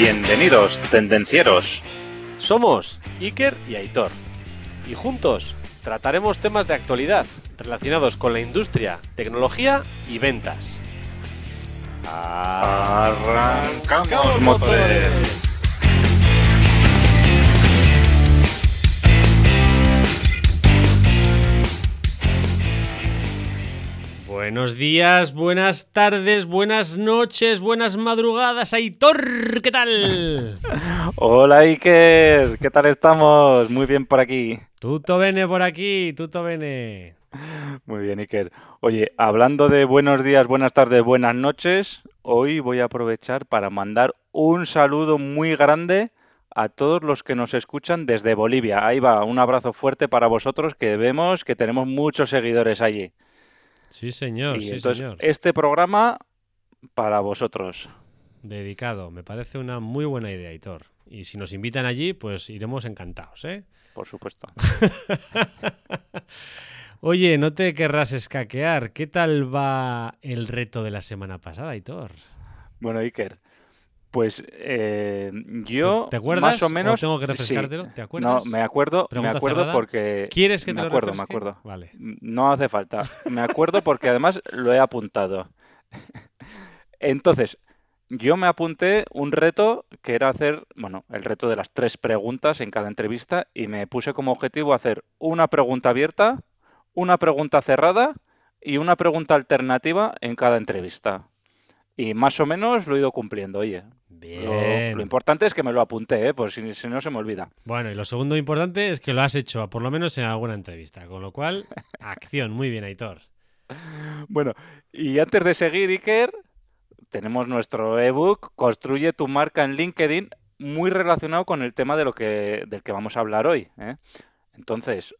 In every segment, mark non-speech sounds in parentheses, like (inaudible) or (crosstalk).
Bienvenidos, tendencieros. Somos Iker y Aitor. Y juntos trataremos temas de actualidad relacionados con la industria, tecnología y ventas. Arrancamos motores. Buenos días, buenas tardes, buenas noches, buenas madrugadas, Aitor, ¿qué tal? (laughs) Hola Iker, ¿qué tal estamos? Muy bien por aquí. Tuto bene por aquí, tuto bene. Muy bien Iker. Oye, hablando de buenos días, buenas tardes, buenas noches, hoy voy a aprovechar para mandar un saludo muy grande a todos los que nos escuchan desde Bolivia. Ahí va, un abrazo fuerte para vosotros que vemos que tenemos muchos seguidores allí. Sí, señor, Y sí, entonces, señor. este programa para vosotros. Dedicado, me parece una muy buena idea, Aitor. Y si nos invitan allí, pues iremos encantados, ¿eh? Por supuesto. (laughs) Oye, no te querrás escaquear. ¿Qué tal va el reto de la semana pasada, Aitor? Bueno, Iker, pues eh, yo ¿Te acuerdas? más o menos tengo que sí. refrescártelo? ¿Te No, acuerdas? me acuerdo, me Pregunta acuerdo cerrada. porque ¿Quieres que te me lo acuerdo, me acuerdo. Vale. No hace falta. Me acuerdo porque además lo he apuntado. (laughs) Entonces, yo me apunté un reto que era hacer, bueno, el reto de las tres preguntas en cada entrevista y me puse como objetivo hacer una pregunta abierta, una pregunta cerrada y una pregunta alternativa en cada entrevista. Y más o menos lo he ido cumpliendo, oye. Lo, Bien. lo importante es que me lo apunté, ¿eh? Por si, si no se me olvida. Bueno, y lo segundo importante es que lo has hecho, por lo menos en alguna entrevista. Con lo cual, (laughs) acción. Muy bien, Aitor. Bueno, y antes de seguir, Iker, tenemos nuestro ebook Construye tu marca en LinkedIn, muy relacionado con el tema de lo que, del que vamos a hablar hoy. ¿eh? Entonces,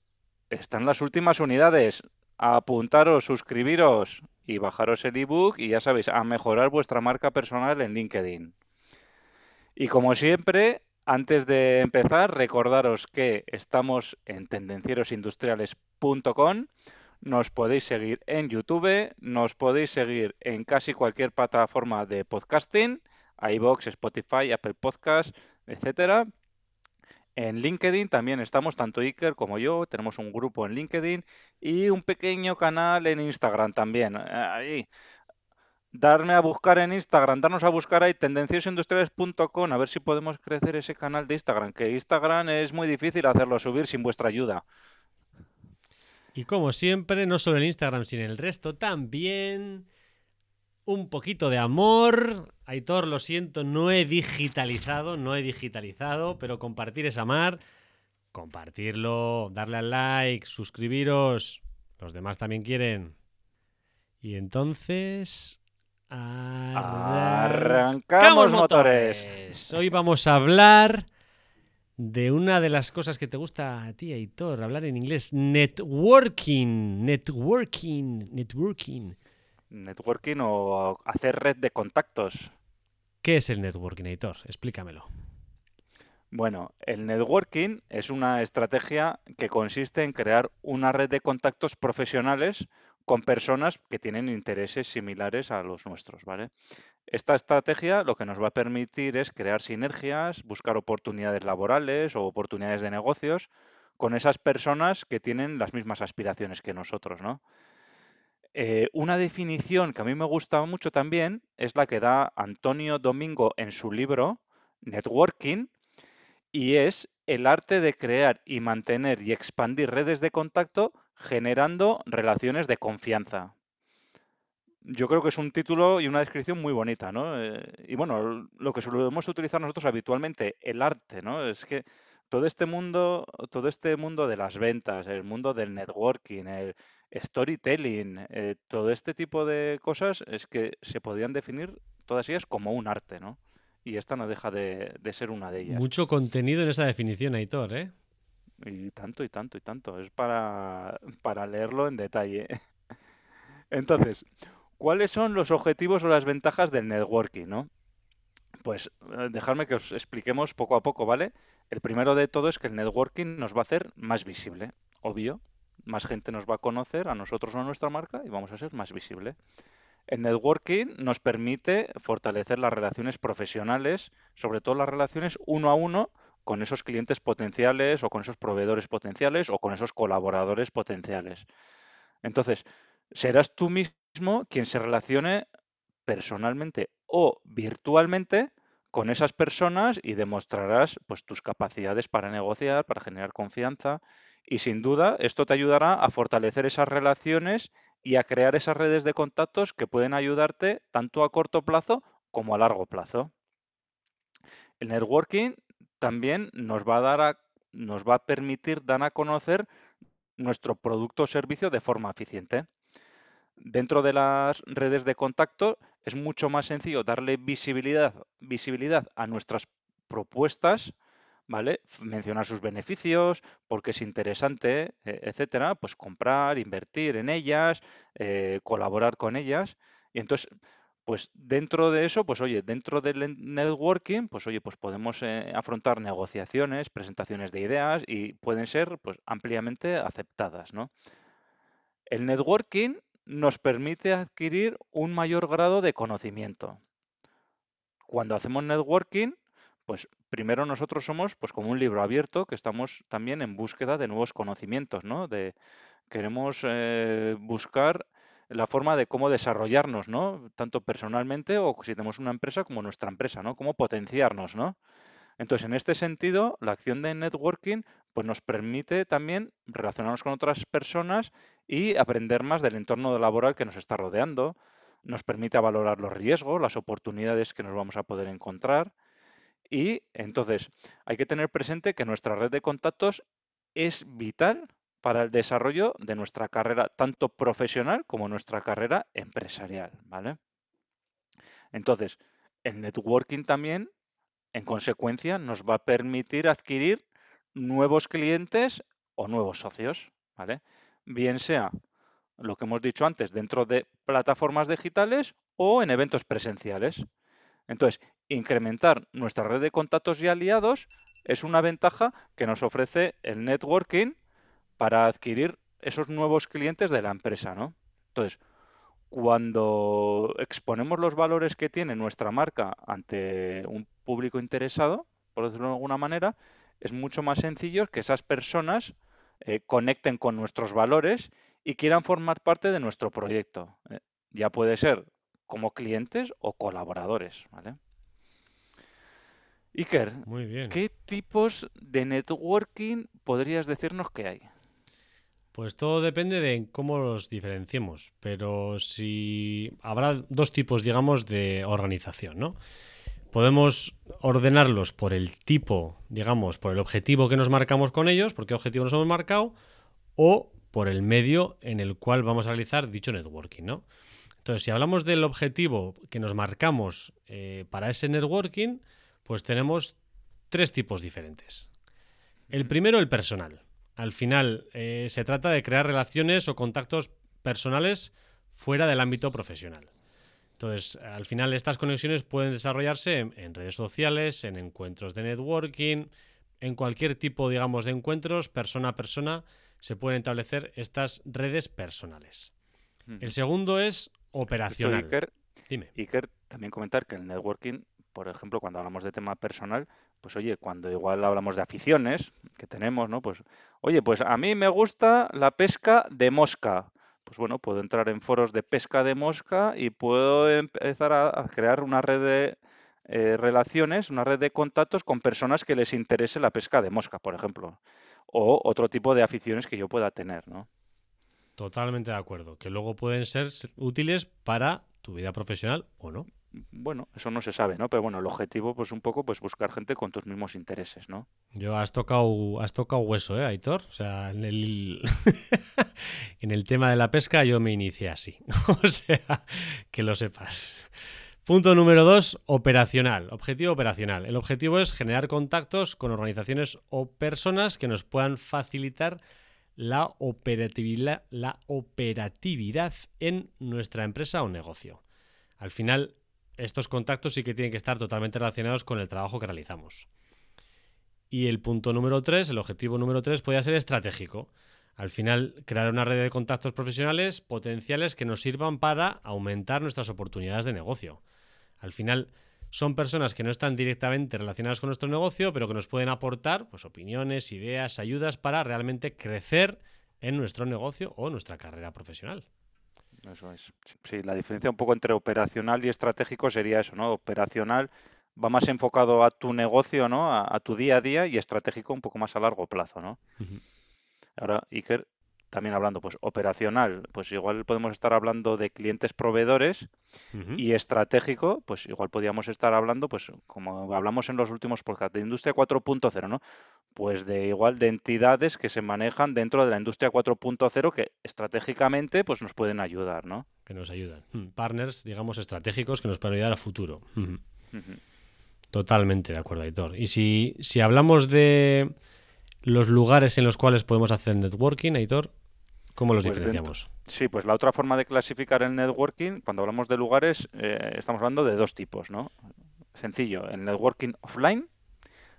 están las últimas unidades. Apuntaros, suscribiros y bajaros el ebook y ya sabéis, a mejorar vuestra marca personal en LinkedIn. Y como siempre, antes de empezar, recordaros que estamos en tendencierosindustriales.com. Nos podéis seguir en YouTube, nos podéis seguir en casi cualquier plataforma de podcasting, iVoox, Spotify, Apple Podcast, etcétera. En LinkedIn también estamos, tanto Iker como yo, tenemos un grupo en LinkedIn y un pequeño canal en Instagram también. Ahí. Darme a buscar en Instagram, darnos a buscar ahí tendenciosindustriales.com, a ver si podemos crecer ese canal de Instagram, que Instagram es muy difícil hacerlo subir sin vuestra ayuda. Y como siempre, no solo en Instagram, sino en el resto también. Un poquito de amor. Aitor, lo siento, no he digitalizado, no he digitalizado, pero compartir es amar. Compartirlo, darle al like, suscribiros. Los demás también quieren. Y entonces. Arrancamos motores. Hoy vamos a hablar de una de las cosas que te gusta a ti, Aitor, hablar en inglés. Networking. Networking. Networking. Networking o hacer red de contactos. ¿Qué es el networking, Aitor? Explícamelo. Bueno, el networking es una estrategia que consiste en crear una red de contactos profesionales con personas que tienen intereses similares a los nuestros, ¿vale? Esta estrategia lo que nos va a permitir es crear sinergias, buscar oportunidades laborales o oportunidades de negocios con esas personas que tienen las mismas aspiraciones que nosotros, ¿no? Eh, una definición que a mí me gusta mucho también es la que da Antonio Domingo en su libro Networking y es el arte de crear y mantener y expandir redes de contacto generando relaciones de confianza. Yo creo que es un título y una descripción muy bonita, ¿no? Eh, y bueno, lo que solemos utilizar nosotros habitualmente, el arte, ¿no? Es que todo este mundo, todo este mundo de las ventas, el mundo del networking, el storytelling, eh, todo este tipo de cosas es que se podrían definir todas ellas como un arte, ¿no? Y esta no deja de, de ser una de ellas. Mucho contenido en esa definición, Aitor, ¿eh? Y tanto, y tanto, y tanto. Es para, para leerlo en detalle. (laughs) Entonces, ¿cuáles son los objetivos o las ventajas del networking, no? Pues eh, dejadme que os expliquemos poco a poco, ¿vale? El primero de todo es que el networking nos va a hacer más visible, obvio. Más gente nos va a conocer a nosotros o a nuestra marca y vamos a ser más visible. El networking nos permite fortalecer las relaciones profesionales, sobre todo las relaciones uno a uno con esos clientes potenciales o con esos proveedores potenciales o con esos colaboradores potenciales. Entonces, serás tú mismo quien se relacione personalmente o virtualmente con esas personas y demostrarás pues tus capacidades para negociar, para generar confianza y sin duda esto te ayudará a fortalecer esas relaciones y a crear esas redes de contactos que pueden ayudarte tanto a corto plazo como a largo plazo. El networking también nos va a dar a, nos va a permitir dar a conocer nuestro producto o servicio de forma eficiente. Dentro de las redes de contacto es mucho más sencillo darle visibilidad, visibilidad a nuestras propuestas, ¿vale? Mencionar sus beneficios, porque es interesante, e, etcétera, pues comprar, invertir en ellas, eh, colaborar con ellas. Y entonces, pues dentro de eso, pues oye, dentro del networking, pues oye, pues podemos eh, afrontar negociaciones, presentaciones de ideas y pueden ser pues ampliamente aceptadas, ¿no? El networking nos permite adquirir un mayor grado de conocimiento. Cuando hacemos networking, pues primero nosotros somos pues como un libro abierto que estamos también en búsqueda de nuevos conocimientos, ¿no? De, queremos eh, buscar la forma de cómo desarrollarnos, ¿no? Tanto personalmente o si tenemos una empresa como nuestra empresa, ¿no? Cómo potenciarnos, ¿no? Entonces, en este sentido, la acción de networking pues nos permite también relacionarnos con otras personas y aprender más del entorno laboral que nos está rodeando. Nos permite valorar los riesgos, las oportunidades que nos vamos a poder encontrar. Y entonces hay que tener presente que nuestra red de contactos es vital para el desarrollo de nuestra carrera, tanto profesional como nuestra carrera empresarial. ¿vale? Entonces, el networking también en consecuencia, nos va a permitir adquirir nuevos clientes o nuevos socios, ¿vale? Bien sea lo que hemos dicho antes dentro de plataformas digitales o en eventos presenciales. Entonces, incrementar nuestra red de contactos y aliados es una ventaja que nos ofrece el networking para adquirir esos nuevos clientes de la empresa, ¿no? Entonces, cuando exponemos los valores que tiene nuestra marca ante un público interesado, por decirlo de alguna manera, es mucho más sencillo que esas personas eh, conecten con nuestros valores y quieran formar parte de nuestro proyecto. Eh, ya puede ser como clientes o colaboradores. ¿vale? Iker, Muy bien. ¿qué tipos de networking podrías decirnos que hay? Pues todo depende de cómo los diferenciemos, pero si habrá dos tipos, digamos, de organización, ¿no? Podemos ordenarlos por el tipo, digamos, por el objetivo que nos marcamos con ellos, por qué objetivo nos hemos marcado, o por el medio en el cual vamos a realizar dicho networking, ¿no? Entonces, si hablamos del objetivo que nos marcamos eh, para ese networking, pues tenemos tres tipos diferentes. El primero, el personal. Al final, eh, se trata de crear relaciones o contactos personales fuera del ámbito profesional. Entonces, al final estas conexiones pueden desarrollarse en, en, redes sociales, en encuentros de networking, en cualquier tipo, digamos, de encuentros, persona a persona, se pueden establecer estas redes personales. El segundo es operacional. Iker, Dime. Iker, también comentar que el networking, por ejemplo, cuando hablamos de tema personal, pues oye, cuando igual hablamos de aficiones que tenemos, ¿no? Pues, oye, pues a mí me gusta la pesca de mosca. Pues bueno, puedo entrar en foros de pesca de mosca y puedo empezar a, crear una red de eh, relaciones, una red de contactos con personas que les interese la pesca de mosca, por ejemplo. O otro tipo de aficiones que yo pueda tener, ¿no? Totalmente de acuerdo. Que luego pueden ser útiles para tu vida profesional o no bueno, eso no se sabe, ¿no? Pero bueno, el objetivo, pues un poco, pues buscar gente con tus mismos intereses, ¿no? Yo has tocado, has tocado hueso, ¿eh, Aitor? O sea, en el, (laughs) en el tema de la pesca yo me inicié así. (laughs) o sea, que lo sepas. Punto número dos, operacional. Objetivo operacional. El objetivo es generar contactos con organizaciones o personas que nos puedan facilitar la operatividad, la operatividad en nuestra empresa o negocio. Al final, estos contactos sí que tienen que estar totalmente relacionados con el trabajo que realizamos. Y el punto número 3, el objetivo número 3, puede ser estratégico. Al final, crear una red de contactos profesionales potenciales que nos sirvan para aumentar nuestras oportunidades de negocio. Al final, son personas que no están directamente relacionadas con nuestro negocio, pero que nos pueden aportar pues, opiniones, ideas, ayudas para realmente crecer en nuestro negocio o nuestra carrera profesional. Eso es. Sí, la diferencia un poco entre operacional y estratégico sería eso, ¿no? Operacional va más enfocado a tu negocio, ¿no? A, tu día a día y estratégico un poco más a largo plazo, ¿no? Ahora, Iker, también hablando, pues operacional, pues igual podemos estar hablando de clientes proveedores y estratégico, pues igual podríamos estar hablando, pues como hablamos en los últimos podcasts, de industria 4.0, ¿no? Pues de igual de entidades que se manejan dentro de la industria 4.0 que estratégicamente pues nos pueden ayudar, ¿no? Que nos ayudan. Hmm, partners, digamos, estratégicos que nos pueden ayudar a futuro. Totalmente de acuerdo, Aitor. Y si, si hablamos de los lugares en los cuales podemos hacer networking, Aitor, ¿Cómo los pues diferenciamos? sí, pues la otra forma de clasificar el networking, cuando hablamos de lugares, eh, estamos hablando de dos tipos, ¿no? Sencillo, el networking offline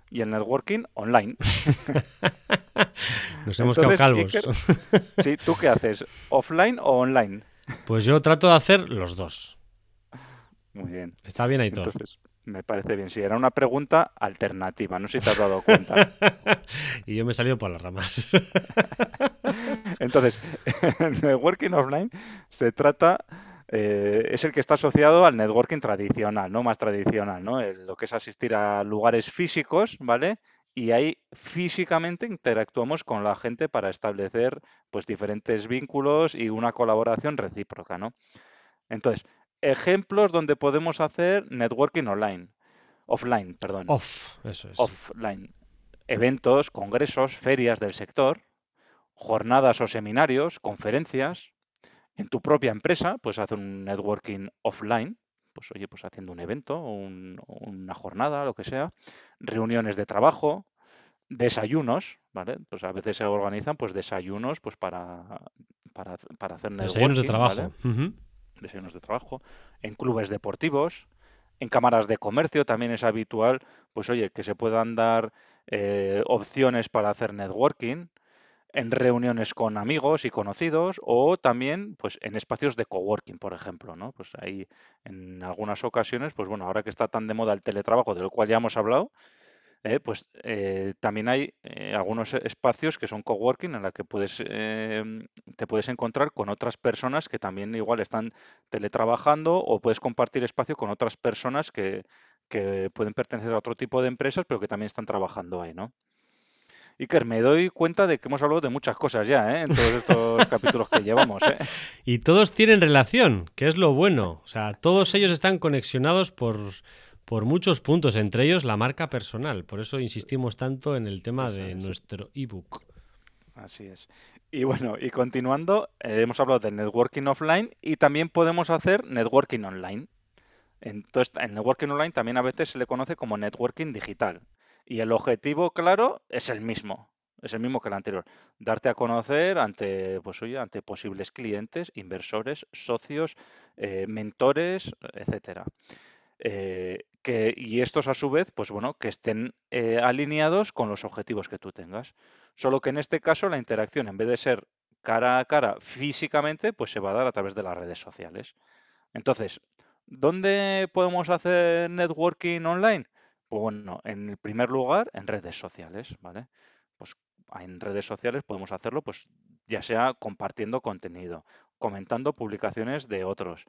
y el networking online. (laughs) Nos hemos quedado calvos. sí, ¿tú qué haces? ¿Offline o online? Pues yo trato de hacer los dos. Muy bien. Está bien, Aitor. Entonces, me parece bien. Sí, era una pregunta alternativa, no sé si te has dado cuenta. (laughs) y yo me he salido por las ramas. (laughs) Entonces, el (laughs) networking offline se trata, eh, es el que está asociado al networking tradicional, ¿no? Más tradicional, ¿no? lo que es asistir a lugares físicos, ¿vale? Y ahí físicamente interactuamos con la gente para establecer pues diferentes vínculos y una colaboración recíproca, ¿no? Entonces, ejemplos donde podemos hacer networking online. Offline, perdón. Off, eso es. Offline. Eventos, congresos, ferias del sector, jornadas o seminarios, conferencias. En tu propia empresa, puedes hacer un networking offline, pues oye, pues haciendo un evento, una jornada, lo que sea, reuniones de trabajo, desayunos, ¿vale? Pues a veces se organizan pues desayunos pues para, para, hacer networking. Desayunos de trabajo desayunos de trabajo, en clubes deportivos, en cámaras de comercio también es habitual, pues oye, que se puedan dar eh, opciones para hacer networking, en reuniones con amigos y conocidos o también pues en espacios de coworking, por ejemplo, ¿no? Pues ahí en algunas ocasiones, pues bueno, ahora que está tan de moda el teletrabajo, del cual ya hemos hablado, eh, pues eh, también hay eh, algunos espacios que son coworking en la que puedes em, te puedes encontrar con otras personas que también igual están teletrabajando o puedes compartir espacio con otras personas que, que pueden pertenecer a otro tipo de empresas pero que también están trabajando ahí, ¿no? Iker, me doy cuenta de que hemos hablado de muchas cosas ya, En todos estos capítulos que llevamos, (laughs) Y todos tienen relación, que es lo bueno. O sea, todos ellos están conexionados por, por muchos puntos, entre ellos la marca personal. Por eso insistimos tanto en el tema de nuestro ebook. Así es. Y bueno, y continuando, eh, hemos hablado de networking offline y también podemos hacer networking online. Entonces, el networking online también a veces se le conoce como networking digital. Y el objetivo, claro, es el mismo. Es el mismo que el anterior. Darte a conocer ante, pues, oye, ante posibles clientes, inversores, socios, eh, mentores, etcétera. Eh, que, y estos a su vez, pues bueno, que estén eh, alineados con los objetivos que tú tengas. Solo que en este caso la interacción, en vez de ser cara a cara físicamente, pues se va a dar a través de las redes sociales. Entonces, ¿dónde podemos hacer networking online? Bueno, en primer lugar, en redes sociales, ¿vale? Pues en redes sociales podemos hacerlo, pues ya sea compartiendo contenido, comentando publicaciones de otros,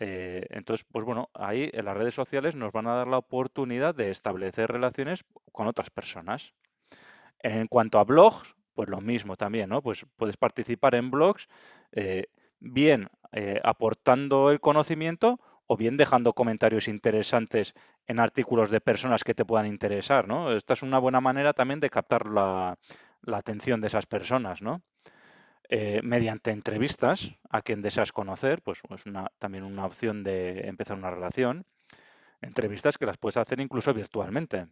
eh, entonces, pues bueno, ahí en las redes sociales nos van a dar la oportunidad de establecer relaciones con otras personas. En cuanto a blogs, pues lo mismo también, ¿no? Pues puedes participar en blogs, eh, bien eh, aportando el conocimiento o bien dejando comentarios interesantes en artículos de personas que te puedan interesar, ¿no? Esta es una buena manera también de captar la, atención de esas personas, ¿no? Eh, mediante entrevistas a quien deseas conocer, pues es también una opción de empezar una relación. Entrevistas que las puedes hacer incluso virtualmente.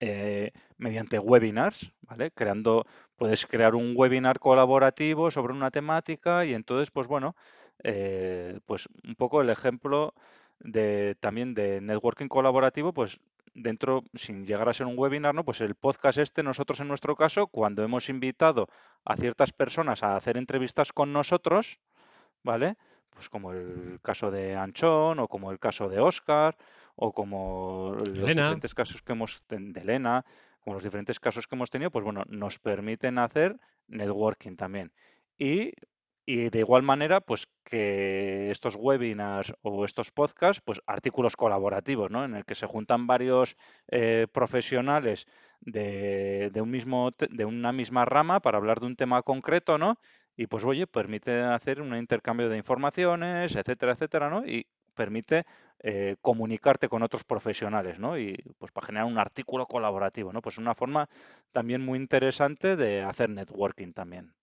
Eh, mediante webinars, ¿vale? Creando, puedes crear un webinar colaborativo sobre una temática y entonces, pues bueno, eh, pues un poco el ejemplo de también de networking colaborativo, pues dentro, sin llegar a ser un webinar, ¿no? Pues el podcast este, nosotros en nuestro caso, cuando hemos invitado a ciertas personas a hacer entrevistas con nosotros, ¿vale? Pues como el caso de Anchón o como el caso de Oscar o como los Elena. diferentes casos que hemos de Elena, como los diferentes casos que hemos tenido, pues bueno, nos permiten hacer networking también. Y, y de igual manera, pues que estos webinars o estos podcasts, pues artículos colaborativos, ¿no? En el que se juntan varios eh, profesionales de, de un mismo, de una misma rama para hablar de un tema concreto, ¿no? Y pues oye, permite hacer un intercambio de informaciones, etcétera, etcétera, ¿no? Y permite eh, comunicarte con otros profesionales, ¿no? Y pues para generar un artículo colaborativo, ¿no? Pues una forma también muy interesante de hacer networking también.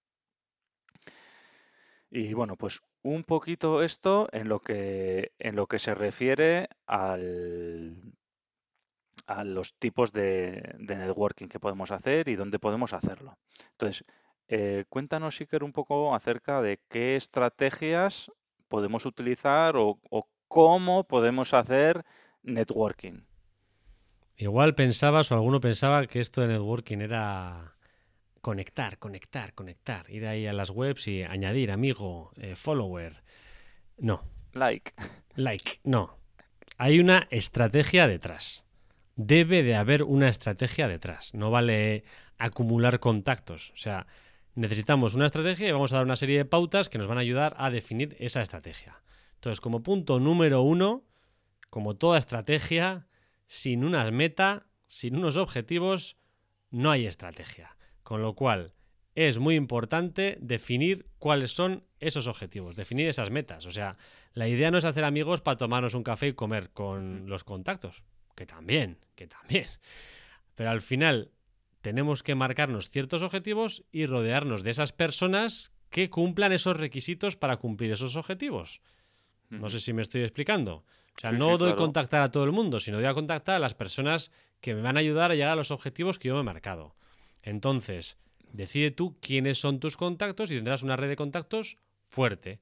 Y bueno, pues un poquito esto en lo que en lo que se refiere al, a los tipos de, networking que podemos hacer y dónde podemos hacerlo. Entonces, eh, cuéntanos, Iker, un poco acerca de qué estrategias podemos utilizar o, o cómo podemos hacer networking. Igual pensabas o alguno pensaba que esto de networking era conectar, conectar, conectar. Ir ahí a las webs y añadir amigo, eh, follower. No, Like. like, no. Hay una estrategia detrás. Debe de haber una estrategia detrás. No vale acumular contactos. O sea, necesitamos una estrategia y vamos a dar una serie de pautas que nos van a ayudar a definir esa estrategia. Entonces, como punto número uno, como toda estrategia, sin una meta, sin unos objetivos, no hay estrategia. Con lo cual, es muy importante definir cuáles son esos objetivos, definir esas metas. O sea, la idea no es hacer amigos para tomarnos un café y comer con los contactos, que también, que también. Pero al final tenemos que marcarnos ciertos objetivos y rodearnos de esas personas que cumplan esos requisitos para cumplir esos objetivos. No sé si me estoy explicando. O sea, Sí, no sí, doy claro. contactar a todo el mundo, sino doy a contactar a las personas que me van a ayudar a llegar a los objetivos que yo me he marcado. Entonces, decide tú quiénes son tus contactos y tendrás una red de contactos fuerte.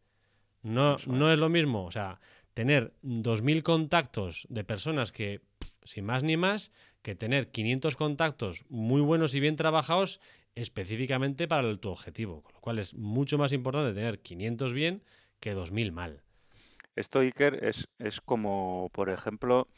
No, Eso no es. es lo mismo, o sea, tener 2.000 contactos de personas que, sin más ni más, que tener 500 contactos muy buenos y bien trabajados específicamente para el- tu objetivo. Con lo cual es mucho más importante tener 500 bien que 2.000 mal. Esto, Iker, es, es como, por ejemplo,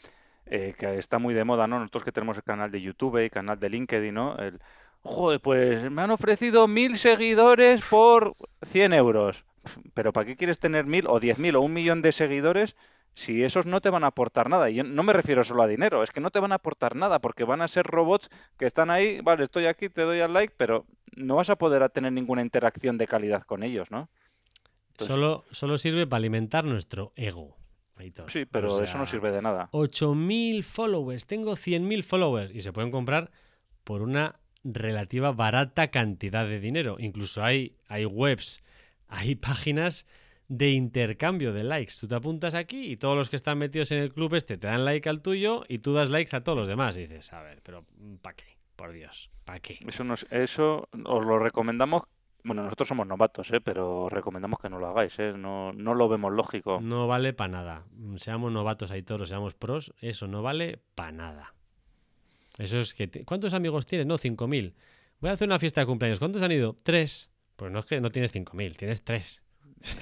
eh, que está muy de moda, ¿no? Nosotros que tenemos el canal de YouTube y canal de LinkedIn, ¿no? El, joder, pues me han ofrecido mil seguidores por 100 euros. Pero ¿para qué quieres tener mil o diez mil o un millón de seguidores si esos no te van a aportar nada? Y yo no me refiero solo a dinero, es que no te van a aportar nada porque van a ser robots que están ahí, vale, estoy aquí, te doy al like, pero no vas a poder tener ninguna interacción de calidad con ellos, ¿no? Entonces- Solo, solo sirve para alimentar nuestro ego. Sí, pero O eso no sirve de nada. 8.000 followers, tengo 100.000 followers y se pueden comprar por una relativa barata cantidad de dinero. Incluso hay, hay webs, hay páginas de intercambio de likes. Tú te apuntas aquí y todos los que están metidos en el club este te dan like al tuyo y tú das likes a todos los demás. Y dices, a ver, pero ¿para qué? Por Dios, ¿para qué? Eso, nos, eso os lo recomendamos. Bueno, nosotros somos novatos, ¿eh? pero os recomendamos que no lo hagáis. ¿eh? No, no lo vemos lógico. No vale para nada. Seamos novatos ahí todos, seamos pros, eso no vale para nada. Eso es que... te- ¿Cuántos amigos tienes? No, 5.000. Voy a hacer una fiesta de cumpleaños. ¿Cuántos han ido? Tres. Pues no es que no tienes 5.000, tienes tres. (laughs)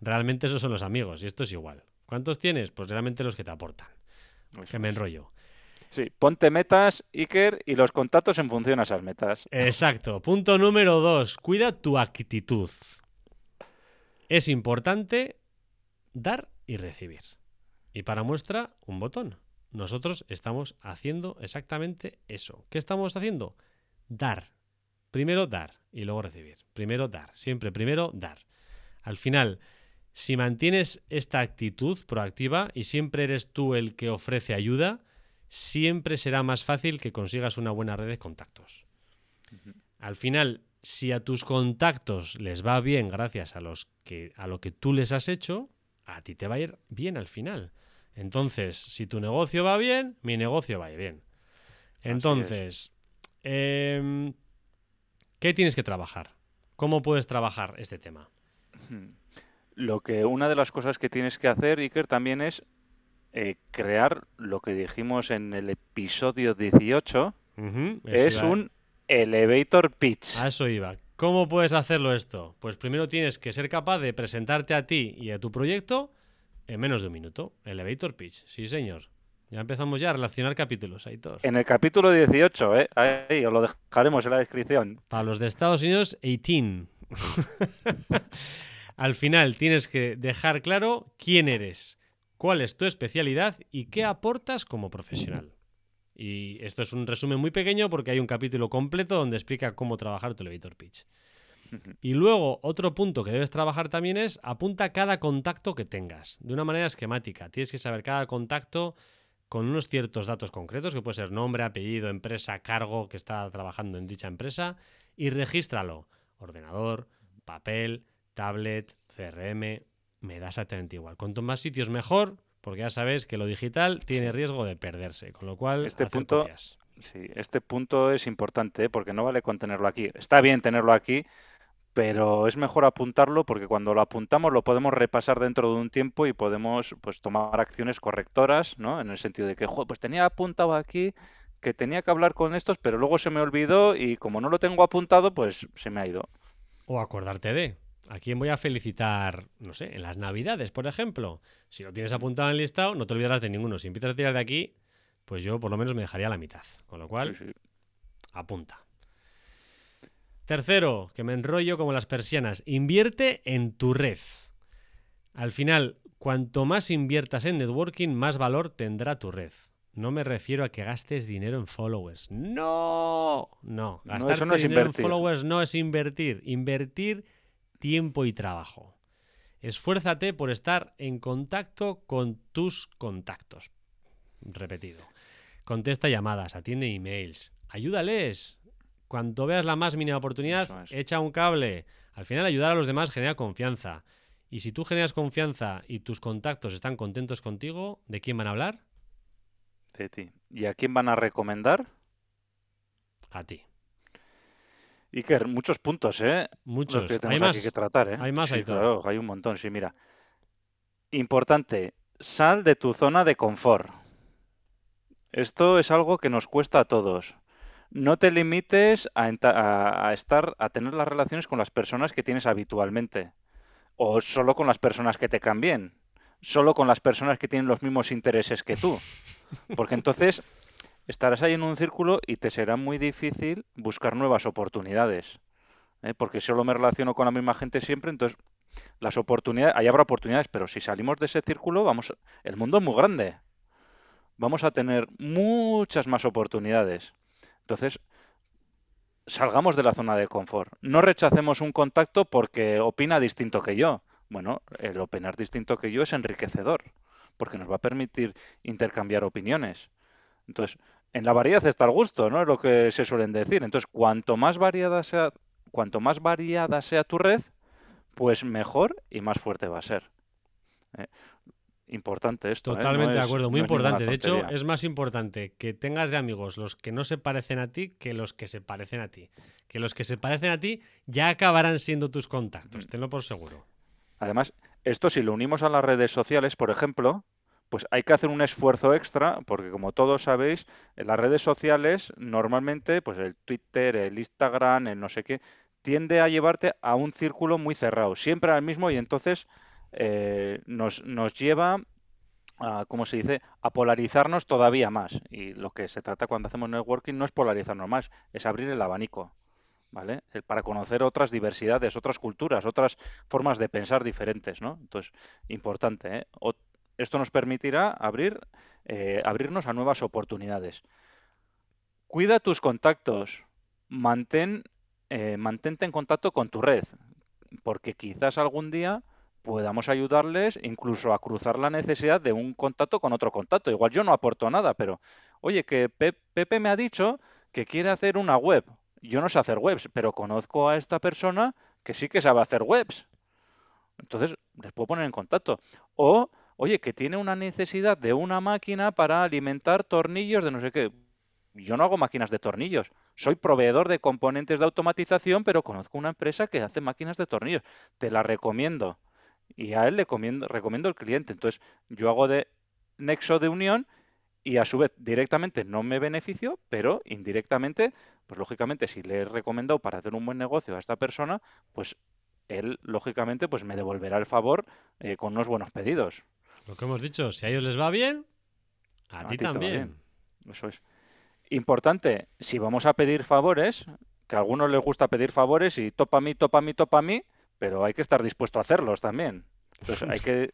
Realmente esos son los amigos y esto es igual. ¿Cuántos tienes? Pues realmente los que te aportan. Eso Que me enrollo. Sí, ponte metas, Iker, y los contactos en función a esas metas. Exacto. Punto número dos. Cuida tu actitud. Es importante dar y recibir. Y para muestra, un botón. Nosotros estamos haciendo exactamente eso. ¿Qué estamos haciendo? Dar. Primero dar y luego recibir. Primero dar. Siempre primero dar. Al final, si mantienes esta actitud proactiva y siempre eres tú el que ofrece ayuda, siempre será más fácil que consigas una buena red de contactos. Al final, si a tus contactos les va bien gracias a los que a lo que tú les has hecho, a ti te va a ir bien al final. Entonces, si tu negocio va bien, mi negocio va bien. es. Entonces, em, ¿qué tienes que trabajar? ¿Cómo puedes trabajar este tema? Lo que una de las cosas que tienes que hacer, Iker, también es eh, crear lo que dijimos en el episodio 18, Ujú, eso es iba- un elevator pitch. A eso iba. ¿Cómo puedes hacerlo esto? Pues primero tienes que ser capaz de presentarte a ti y a tu proyecto en menos de un minuto. Elevator pitch. Sí, señor. Ya empezamos ya a relacionar capítulos, Aitor. En el capítulo 18, ¿eh? ahí os lo dejaremos en la descripción. Para los de Estados Unidos, 18. (laughs) Al final tienes que dejar claro quién eres, cuál es tu especialidad y qué aportas como profesional. Y esto es un resumen muy pequeño porque hay un capítulo completo donde explica cómo trabajar tu elevator pitch. Y luego, otro punto que debes trabajar también es apunta cada contacto que tengas de una manera esquemática. Tienes que saber cada contacto con unos ciertos datos concretos, que puede ser nombre, apellido, empresa, cargo que está trabajando en dicha empresa, y regístralo. Ordenador, papel, tablet, CRM, me da exactamente igual. Cuanto más sitios mejor, porque ya sabes que lo digital tiene riesgo de perderse, con lo cual Este hacer punto- copias. Sí, este punto es importante, ¿eh? porque no vale con tenerlo aquí. Está bien tenerlo aquí, pero es mejor apuntarlo porque cuando lo apuntamos lo podemos repasar dentro de un tiempo y podemos pues tomar acciones correctoras, ¿no? En el sentido de que, "Jo, pues tenía apuntado aquí que tenía que hablar con estos, pero luego se me olvidó y como no lo tengo apuntado, pues se me ha ido. O acordarte de. ¿A quién voy a felicitar, no sé, en las Navidades, por ejemplo? Si lo tienes apuntado en el listado, no te olvidarás de ninguno. Si empiezas a tirar de aquí, pues yo por lo menos me dejaría la mitad. Con lo cual, Sí, sí. apunta. Tercero, que me enrollo como las persianas. Invierte en tu red. Al final, cuanto más inviertas en networking, más valor tendrá tu red. No me refiero a que gastes dinero en followers. No, no. No, Gastar eso no es dinero en invertir. followers no es invertir. Invertir tiempo y trabajo. Esfuérzate por estar en contacto con tus contactos. Repetido. Contesta llamadas, atiende emails, ayúdales. Cuando veas la más mínima oportunidad, es. echa un cable. Al final ayudar a los demás genera confianza. Y si tú generas confianza y tus contactos están contentos contigo, ¿de quién van a hablar? De ti. ¿Y a quién van a recomendar? A ti. Iker, muchos puntos, ¿eh? Los Muchos. que Hay tenemos más. aquí que tratar, ¿eh? Hay más, Sí, claro, hay un montón, sí, mira. Importante, sal de tu zona de confort. Esto es algo que nos cuesta a todos. No te limites a, a- estar, a tener las relaciones con las personas que tienes habitualmente. O solo con las personas que te caen bien. Solo con las personas que tienen los mismos intereses que tú. Porque entonces estarás ahí en un círculo y te será muy difícil buscar nuevas oportunidades. ¿eh? Porque solo me relaciono con la misma gente siempre, entonces las oportunidades, ahí habrá oportunidades, pero si salimos de ese círculo, vamos, el mundo es muy grande. Vamos a tener muchas más oportunidades. Entonces, salgamos de la zona de confort. No rechacemos un contacto porque opina distinto que yo. Bueno, el opinar distinto que yo es enriquecedor, porque nos va a permitir intercambiar opiniones. Entonces, en la variedad está el gusto, ¿no? Es lo que se suelen decir. Entonces, cuanto más variada sea, cuanto más variada sea tu red, pues mejor y más fuerte va a ser. ¿eh? Importante esto, ¿eh? No Totalmente de es- acuerdo, muy no es ninguna importante. De hecho, es más importante que tengas de amigos los que no se parecen a ti que los que se parecen a ti. Que los que se parecen a ti ya acabarán siendo tus contactos, tenlo por seguro. Además, esto si lo unimos a las redes sociales, por ejemplo, pues hay que hacer un esfuerzo extra, porque como todos sabéis, en las redes sociales normalmente, pues el Twitter, el Instagram, el no sé qué, tiende a llevarte a un círculo muy cerrado, siempre al mismo, y entonces eh, nos, nos lleva a, ¿cómo se dice?, a polarizarnos todavía más. Y lo que se trata cuando hacemos networking no es polarizarnos más, es abrir el abanico. ¿Vale? Para conocer otras diversidades, otras culturas, otras formas de pensar diferentes, ¿no? Entonces, importante, ¿eh? Esto nos permitirá abrir, eh, abrirnos a nuevas oportunidades. Cuida tus contactos, mantén, mantente en contacto con tu red, porque quizás algún día podamos ayudarles incluso a cruzar la necesidad de un contacto con otro contacto. Igual yo no aporto nada, pero oye, que Pe- Pepe me ha dicho que quiere hacer una web. Yo no sé hacer webs, pero conozco a esta persona que sí que sabe hacer webs. Entonces, les puedo poner en contacto. O, oye, que tiene una necesidad de una máquina para alimentar tornillos de no sé qué. Yo no hago máquinas de tornillos. Soy proveedor de componentes de automatización, pero conozco una empresa que hace máquinas de tornillos. Te la recomiendo. Y a él le comiendo- recomiendo el cliente. Entonces, yo hago de nexo de unión y a su vez directamente no me beneficio, pero indirectamente, pues lógicamente si le he recomendado para hacer un buen negocio a esta persona, pues él lógicamente pues me devolverá el favor eh, con unos buenos pedidos. Lo que hemos dicho, si a ellos les va bien, a, ti, también. bien. Eso es. Importante, si vamos a pedir favores, que a algunos les gusta pedir favores y topa a mí, topa a mí, topa a mí, pero hay que estar dispuesto a hacerlos también. Entonces (laughs) hay que...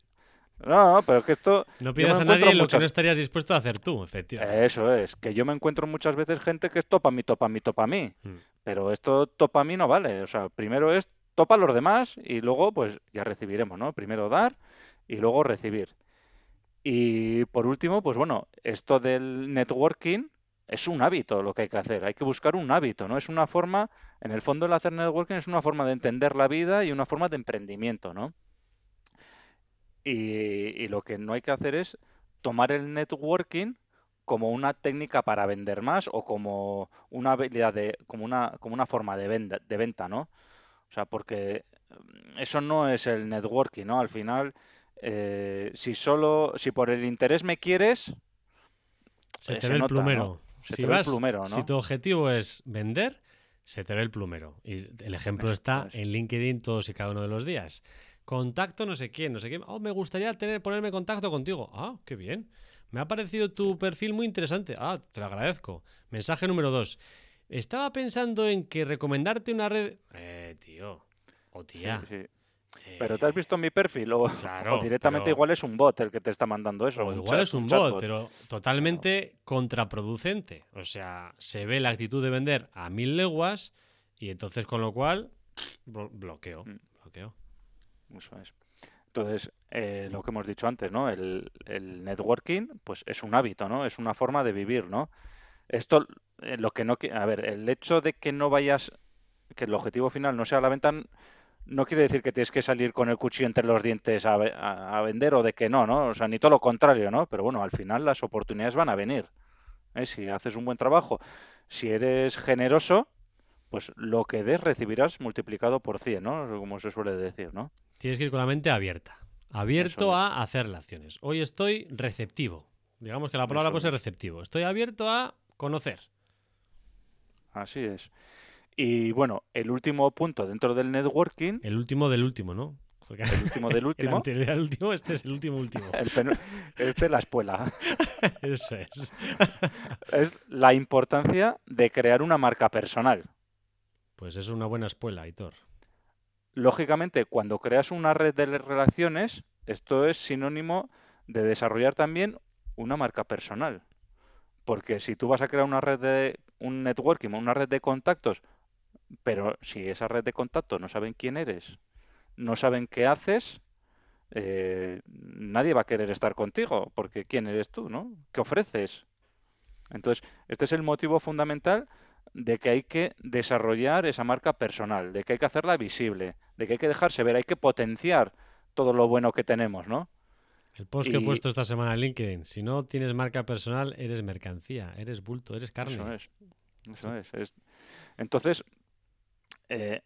No, no, pero que esto... No pidas a nadie lo que no estarías dispuesto a hacer tú, efectivamente. Eso es, que yo me encuentro muchas veces gente que es topa a mí, topa a mí, topa a mí. Mm. Pero esto topa a mí no vale. O sea, primero es topa a los demás y luego pues ya recibiremos, ¿no? Primero dar y luego recibir. Y por último, pues bueno, esto del networking es un hábito lo que hay que hacer. Hay que buscar un hábito, ¿no? Es una forma, en el fondo el hacer networking es una forma de entender la vida y una forma de emprendimiento, ¿no? Y, y lo que no hay que hacer es tomar el networking como una técnica para vender más o como una habilidad de, como una, como una forma de venta, de venta, ¿no? O sea, porque mm, eso no es el networking, ¿no? Al final, eh, si solo, si por el interés me quieres, Se eh, te se ve el nota, ¿no? plumero. Se si te ve el vas, plumero, si ¿no? tu objetivo es vender, se te ve el plumero. Y el ejemplo Eso está es. en LinkedIn todos y cada uno de los días. Contacto no sé quién, no sé quién. Oh, me gustaría tener, ponerme en contacto contigo. Ah, qué bien. Me ha parecido tu perfil muy interesante. Ah, te lo agradezco. Mensaje número dos. Estaba pensando en que recomendarte una red. Eh, tío. O Sí, tía. sí. Pero ¿te has eh, visto mi perfil? O, claro, o directamente pero- igual es un bot el que te está mandando eso. O igual chat- es un bot, pero totalmente contraproducente. O sea, se ve la actitud de vender a mil leguas y entonces con lo cual blo- bloqueo. Mm. bloqueo. Eso es. Entonces, eh, lo que hemos dicho antes, ¿no? El, networking, pues es un hábito, ¿no? Es una forma de vivir, ¿no? Esto, eh, lo que no, a ver, el hecho de que no vayas, que el objetivo final no sea la venta, no quiere decir que tienes que salir con el cuchillo entre los dientes a- a vender o de que no, ¿no? O sea, ni todo lo contrario, ¿no? Pero bueno, al final las oportunidades van a venir, ¿eh? Si haces un buen trabajo, si eres generoso, pues lo que des recibirás multiplicado por 100, ¿no? Como se suele decir, ¿no? Tienes que ir con la mente abierta. Abierto es. a hacer relaciones. Hoy estoy receptivo. Digamos que la palabra Eso puede ser receptivo. Estoy abierto a conocer. Así es. Y bueno, el último punto dentro del networking, El último del último, ¿no? Porque el último del (laughs) el último, anterior al último, este es el último último. el este es la espuela, (laughs) Eso es. (laughs) es la importancia de crear una marca personal. Pues es una buena espuela, Aitor. Lógicamente, cuando creas una red de relaciones, esto es sinónimo de desarrollar también una marca personal. Porque si tú vas a crear una red de un networking, una red de contactos, pero si esa red de contactos no saben quién eres, no saben qué haces, eh, nadie va a querer estar contigo, porque ¿quién eres tú, no? ¿Qué ofreces? Entonces, este es el motivo fundamental de que hay que desarrollar esa marca personal, de que hay que hacerla visible, de que hay que dejarse ver, hay que potenciar todo lo bueno que tenemos, ¿no? El post que he puesto esta semana en LinkedIn. Si no tienes marca personal, eres mercancía, eres bulto, eres carne. Eso es. Eso es, es- Entonces, eh,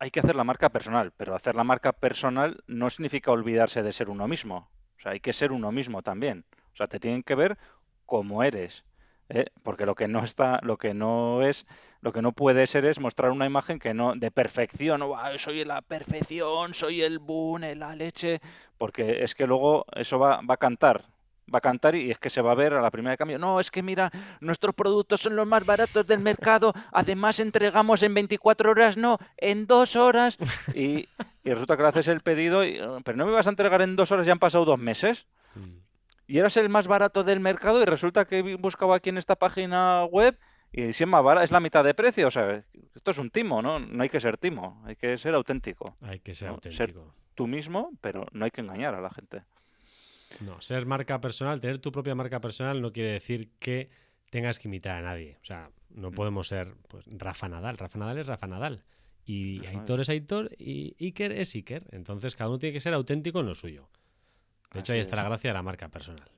hay que hacer la marca personal, pero hacer la marca personal no significa olvidarse de ser uno mismo. O sea, hay que ser uno mismo también. O sea, te tienen que ver como eres. ¿Eh? Porque lo que no está, lo que no es, lo que no puede ser es mostrar una imagen que no, de perfección, "Guau, soy la perfección, soy el boom, la leche, porque es que luego eso va, va a cantar. Va a cantar y es que se va a ver a la primera de cambio. No, es que mira, Nuestros productos son los más baratos del mercado. Además, entregamos en 24 horas, no, en dos horas. (laughs) Y, y resulta que le haces el pedido, y, "Oh, pero no me vas a entregar en dos horas, ya han pasado dos meses. Y eras el más barato del mercado y resulta que buscaba aquí en esta página web y si es más barato, es la mitad de precio. O sea, esto es un timo, ¿no? No hay que ser timo, hay que ser auténtico. Hay que ser No, ser- auténtico. Tú mismo, pero no hay que engañar a la gente. No, ser marca personal, tener tu propia marca personal no quiere decir que tengas que imitar a nadie. O sea, no Mm. podemos ser pues, Rafa Nadal. Rafa Nadal es Rafa Nadal. Y Eso Aitor es Aitor y Iker es Iker. Entonces cada uno tiene que ser auténtico en lo suyo. De hecho, Así ahí está es. la gracia de la marca personal.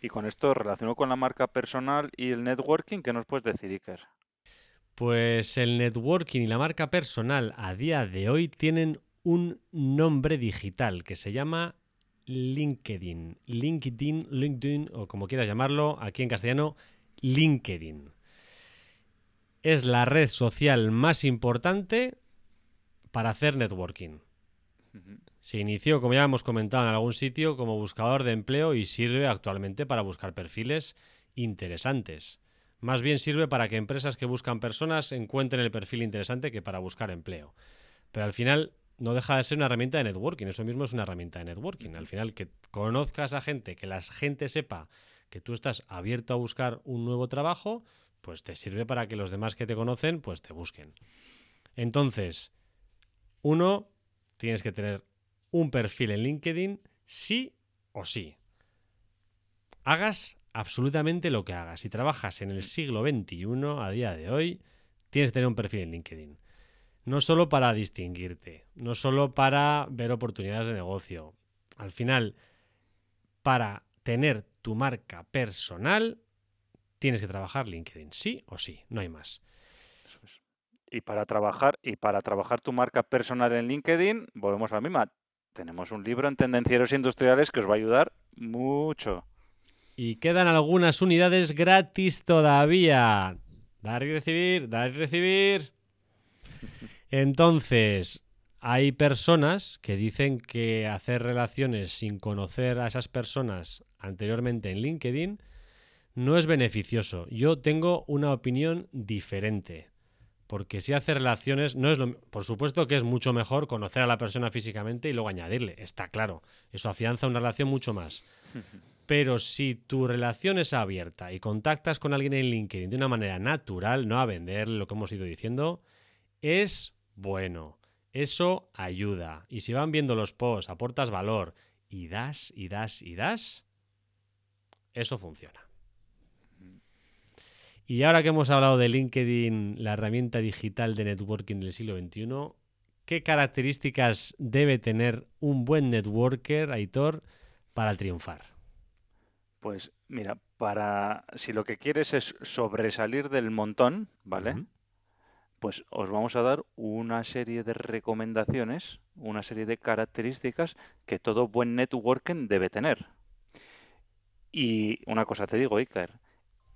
Y con esto relaciono con la marca personal y el networking, ¿qué nos puedes decir, Iker? Pues el networking y la marca personal a día de hoy tienen un nombre digital que se llama LinkedIn. LinkedIn, LinkedIn, o como quieras llamarlo, aquí en castellano, LinkedIn. Es la red social más importante para hacer networking. Se inició, como ya hemos comentado en algún sitio, como buscador de empleo y sirve actualmente para buscar perfiles interesantes. Más bien sirve para que empresas que buscan personas encuentren el perfil interesante que para buscar empleo. Pero al final no deja de ser una herramienta de networking. Eso mismo es una herramienta de networking. Al final, que conozcas a gente, que la gente sepa que tú estás abierto a buscar un nuevo trabajo, pues te sirve para que los demás que te conocen, pues te busquen. Entonces, uno, tienes que tener un perfil en LinkedIn, sí o sí. Hagas absolutamente lo que hagas. Si trabajas en el siglo XXI, a día de hoy, tienes que tener un perfil en LinkedIn. No solo para distinguirte, no solo para ver oportunidades de negocio. Al final, para tener tu marca personal, tienes que trabajar LinkedIn, sí o sí, no hay más. Y para trabajar, y para trabajar tu marca personal en LinkedIn, volvemos a la misma. Tenemos un libro en tendencieros industriales que os va a ayudar mucho. Y quedan algunas unidades gratis todavía. Dar y recibir, dar y recibir. Entonces, hay personas que dicen que hacer relaciones sin conocer a esas personas anteriormente en LinkedIn no es beneficioso. Yo tengo una opinión diferente. Porque si hace relaciones, no es lo. Por supuesto que es mucho mejor conocer a la persona físicamente y luego añadirle. Está claro. Eso afianza una relación mucho más. (laughs) Pero si tu relación es abierta y contactas con alguien en LinkedIn de una manera natural, no a vender lo que hemos ido diciendo, es bueno. Eso ayuda. Y si van viendo los posts, aportas valor y das y das y das, eso funciona. Y ahora que hemos hablado de LinkedIn, la herramienta digital de networking del siglo XXI, ¿qué características debe tener un buen networker, Aitor, para triunfar? Pues mira, para si lo que quieres es sobresalir del montón, ¿vale? Pues os vamos a dar una serie de recomendaciones, una serie de características que todo buen networking debe tener. Y una cosa te digo, Iker,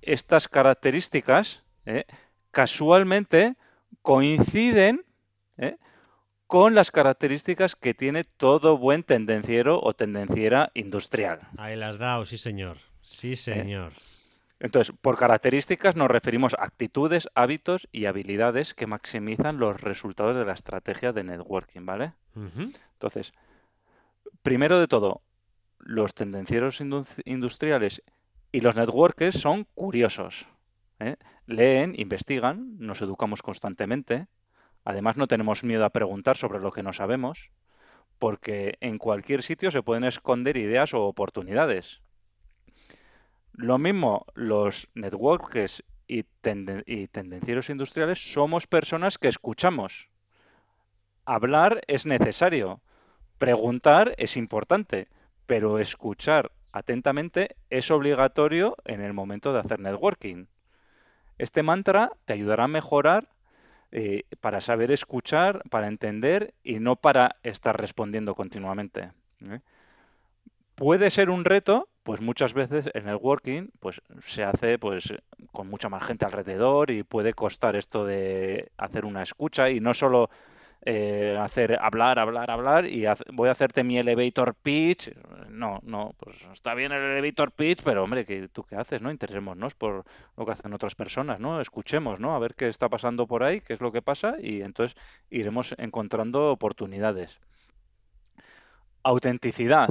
estas características ¿eh? casualmente coinciden ¿eh? con las características que tiene todo buen tendenciero o tendenciera industrial. Ahí las dado, sí señor. Sí ¿Eh? señor. Entonces, por características nos referimos a actitudes, hábitos y habilidades que maximizan los resultados de la estrategia de networking, ¿vale? Entonces, primero de todo, los tendencieros industriales y los networkers son curiosos. ¿eh? Leen, investigan, nos educamos constantemente. Además, no tenemos miedo a preguntar sobre lo que no sabemos, porque en cualquier sitio se pueden esconder ideas o oportunidades. Lo mismo, los networkers y, y tendencieros industriales somos personas que escuchamos. Hablar es necesario, preguntar es importante, pero escuchar atentamente es obligatorio en el momento de hacer networking. Este mantra te ayudará a mejorar eh, para saber escuchar, para entender y no para estar respondiendo continuamente. ¿eh? Puede ser un reto, pues muchas veces el working pues se hace pues con mucha más gente alrededor y puede costar esto de hacer una escucha y no solo eh, hacer hablar, hablar, hablar y voy a hacerte mi elevator pitch. No, no, pues está bien el elevator pitch, pero hombre, que ¿tú qué haces? no Interesémonos por lo que hacen otras personas, ¿no? Escuchemos, ¿no? A ver qué está pasando por ahí, qué es lo que pasa y entonces iremos encontrando oportunidades. Autenticidad.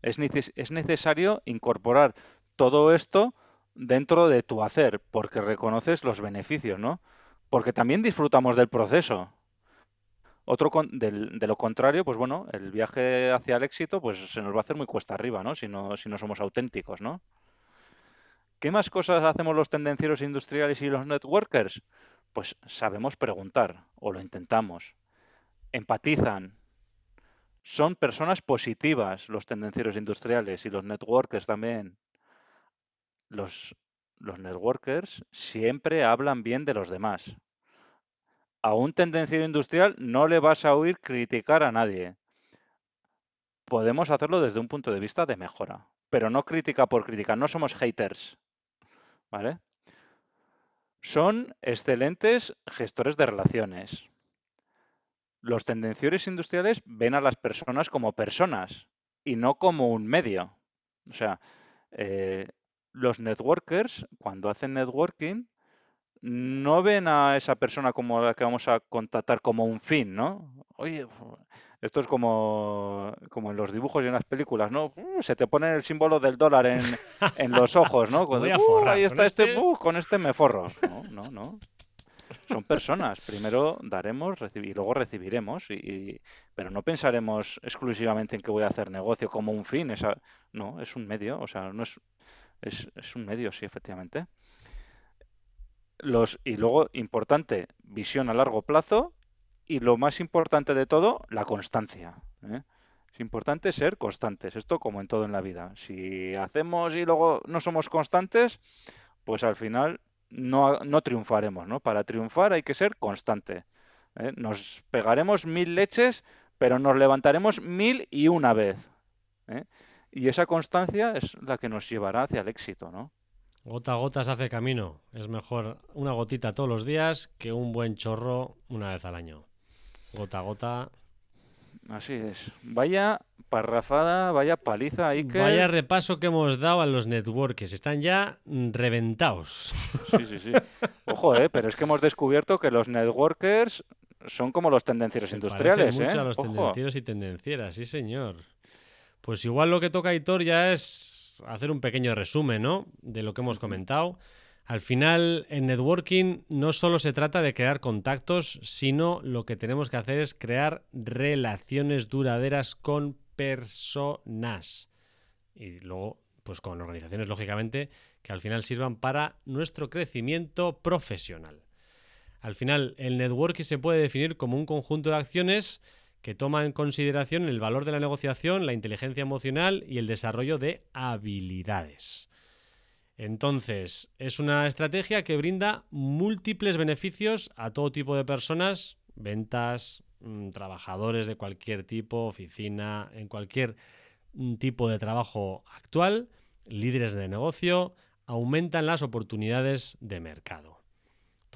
Es, es necesario incorporar todo esto dentro de tu hacer, porque reconoces los beneficios, ¿no? Porque también disfrutamos del proceso. Otro de lo contrario, pues bueno, el viaje hacia el éxito pues se nos va a hacer muy cuesta arriba, ¿no? Si no, si no somos auténticos, ¿no? ¿Qué más cosas hacemos los tendencieros industriales y los networkers? Pues sabemos preguntar, o lo intentamos. Empatizan. Son personas positivas los tendencieros industriales y los networkers también. Los, los networkers siempre hablan bien de los demás a un tendenciero industrial no le vas a oír criticar a nadie. podemos hacerlo desde un punto de vista de mejora, pero no crítica por crítica, no somos haters, ¿vale? Son excelentes gestores de relaciones. Los tendenciores industriales ven a las personas como personas y no como un medio. O sea, eh, los networkers, cuando hacen networking, no ven a esa persona como la que vamos a contactar como un fin, ¿no? Oye, esto es como, como en los dibujos y en las películas, ¿no? Uh, se te pone el símbolo del dólar en, (laughs) en los ojos, ¿no? "Uh, forrar ahí está este, este". uh, con este me forro. No, no, no. Son personas. Primero daremos y luego recibiremos. Y, y- pero no pensaremos exclusivamente en que voy a hacer negocio como un fin. Esa, no, es un medio. O sea, no es, es, es un medio, sí, efectivamente. Los, y luego, importante, visión a largo plazo. Y lo más importante de todo, la constancia. ¿eh? Es importante ser constantes. Esto como en todo en la vida. Si hacemos y luego no somos constantes, pues al final no, no triunfaremos, ¿no? Para triunfar hay que ser constante. ¿eh? Nos pegaremos mil leches, pero nos levantaremos mil y una vez. ¿eh? Y esa constancia es la que nos llevará hacia el éxito, ¿no? Gota a gota se hace camino. Es mejor una gotita todos los días que un buen chorro una vez al año. Gota a gota. Así es. Vaya parrafada, vaya paliza, Iker. Vaya repaso que hemos dado a los networks. Están ya reventados. Sí, sí, sí. Ojo, ¿eh? Pero es que hemos descubierto que los networkers son como los tendencieros Se industriales, mucho ¿eh? a los Ojo. tendencieros y tendencieras, sí señor. Pues igual lo que toca, Hitor, ya es hacer un pequeño resumen, ¿no? De lo que hemos comentado. Al final, en networking no solo se trata de crear contactos, sino lo que tenemos que hacer es crear relaciones duraderas con personas. Y luego, pues con organizaciones, lógicamente, que al final sirvan para nuestro crecimiento profesional. Al final, el networking se puede definir como un conjunto de acciones que toma en consideración el valor de la negociación, la inteligencia emocional y el desarrollo de habilidades. Entonces, es una estrategia que brinda múltiples beneficios a todo tipo de personas, ventas, mm, trabajadores de cualquier tipo, oficina, en cualquier mm, tipo de trabajo actual, líderes de negocio, aumentan las oportunidades de mercado.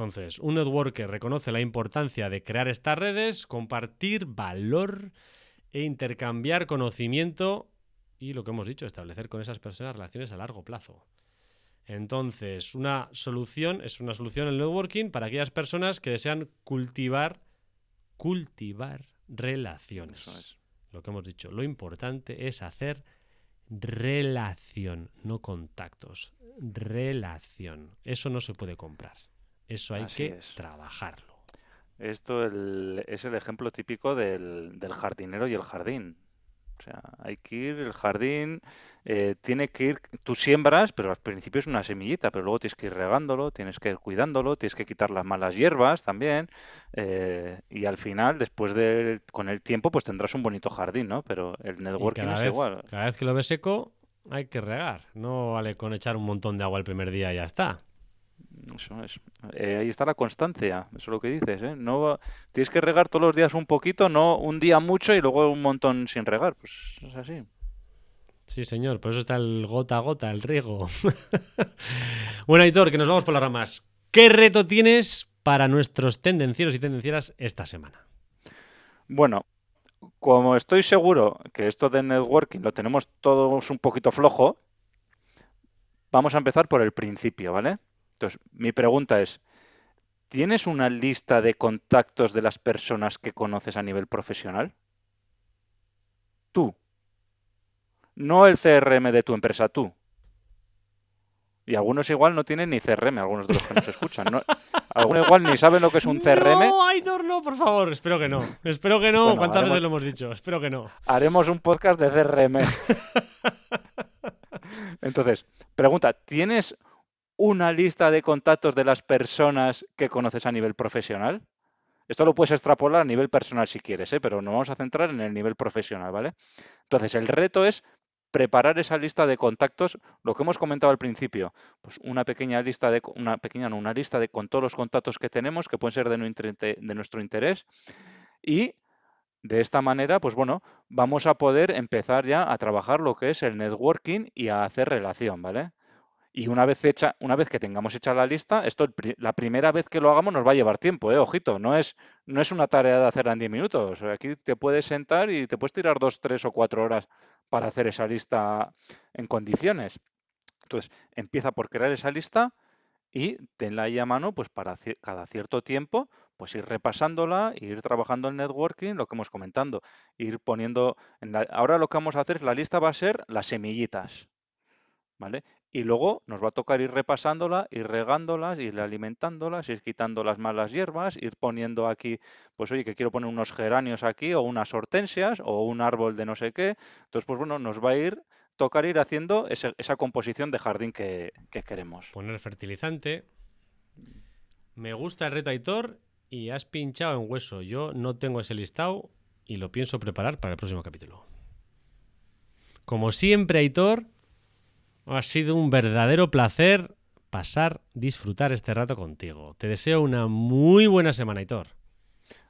Entonces, un networker reconoce la importancia de crear estas redes, compartir valor e intercambiar conocimiento y, lo que hemos dicho, establecer con esas personas relaciones a largo plazo. Entonces, una solución es una solución el networking para aquellas personas que desean cultivar cultivar relaciones. Es. Lo que hemos dicho, lo importante es hacer relación, no contactos. Relación. Eso no se puede comprar. Eso hay Así que es. trabajarlo. Esto el- es el ejemplo típico del, del jardinero y el jardín. O sea, hay que ir, el jardín eh, tiene que ir, tú siembras, pero al principio es una semillita, pero luego tienes que ir regándolo, tienes que ir cuidándolo, tienes que quitar las malas hierbas también, eh, y al final, después de, con el tiempo, pues tendrás un bonito jardín, ¿no? Pero el networking es vez, igual. cada vez que lo ves seco, hay que regar. No vale con echar un montón de agua el primer día y ya está. Eso es. Eh, ahí está la constancia, eso es lo que dices, ¿eh? No tienes que regar todos los días un poquito, no un día mucho y luego un montón sin regar, pues es así. Sí, señor, por eso está el gota a gota, el riego. (laughs) bueno, Aitor, que nos vamos por las ramas. ¿Qué reto tienes para nuestros tendencieros y tendencieras esta semana? Bueno, como estoy seguro que esto de networking lo tenemos todos un poquito flojo, vamos a empezar por el principio, ¿vale? Entonces, mi pregunta es, ¿tienes una lista de contactos de las personas que conoces a nivel profesional? Tú. No el CRM de tu empresa, tú. Y algunos igual no tienen ni CRM, algunos de los que nos escuchan. ¿no? (laughs) Algunos igual ni saben lo que es un CRM. No, Aitor, no, por favor. Espero que no. Espero que no. Bueno, ¿Cuántas haremos- veces lo hemos dicho? Espero que no. haremos un podcast de CRM. (laughs) Entonces, pregunta, ¿tienes una lista de contactos de las personas que conoces a nivel profesional? Esto lo puedes extrapolar a nivel personal si quieres, ¿eh? pero nos vamos a centrar en el nivel profesional, ¿vale? Entonces, el reto es preparar esa lista de contactos, lo que hemos comentado al principio, pues una pequeña lista de, una pequeña, una lista de con todos los contactos que tenemos, que pueden ser de, de nuestro interés, y De esta manera, pues bueno, vamos a poder empezar ya a trabajar lo que es el networking y a hacer relación, ¿vale? Y una vez hecha, una vez que tengamos hecha la lista, esto la primera vez que lo hagamos nos va a llevar tiempo, ¿eh? Ojito, no es, no es una tarea de hacerla en 10 minutos. Aquí te puedes sentar y te puedes tirar dos, tres o cuatro horas para hacer esa lista en condiciones. Entonces, empieza por crear esa lista y tenla ahí a mano, pues para cada cierto tiempo, pues ir repasándola, ir trabajando el networking, lo que hemos comentando, ir poniendo, en ahora lo que vamos a hacer, es la lista va a ser las semillitas, ¿vale? Y luego nos va a tocar ir repasándola, ir regándolas, ir alimentándolas, ir quitando las malas hierbas, ir poniendo aquí, pues oye, que quiero poner unos geranios aquí, o unas hortensias, o un árbol de no sé qué. Entonces, pues bueno, nos va a ir tocar ir haciendo esa, composición de jardín que, que, queremos. Poner fertilizante. Me gusta el reto Aitor y has pinchado en hueso. Yo no tengo ese listado y lo pienso preparar para el próximo capítulo. Como siempre, Aitor, ha sido un verdadero placer pasar, disfrutar este rato contigo. Te deseo una muy buena semana, Hitor.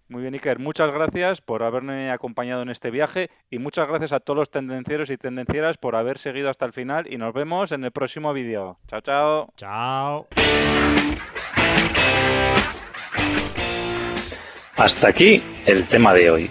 Muy bien, Iker. Muchas gracias por haberme acompañado en este viaje y muchas gracias a todos los tendencieros y tendencieras por haber seguido hasta el final y nos vemos en el próximo vídeo. Chao, chao. Chao. Hasta aquí el tema de hoy.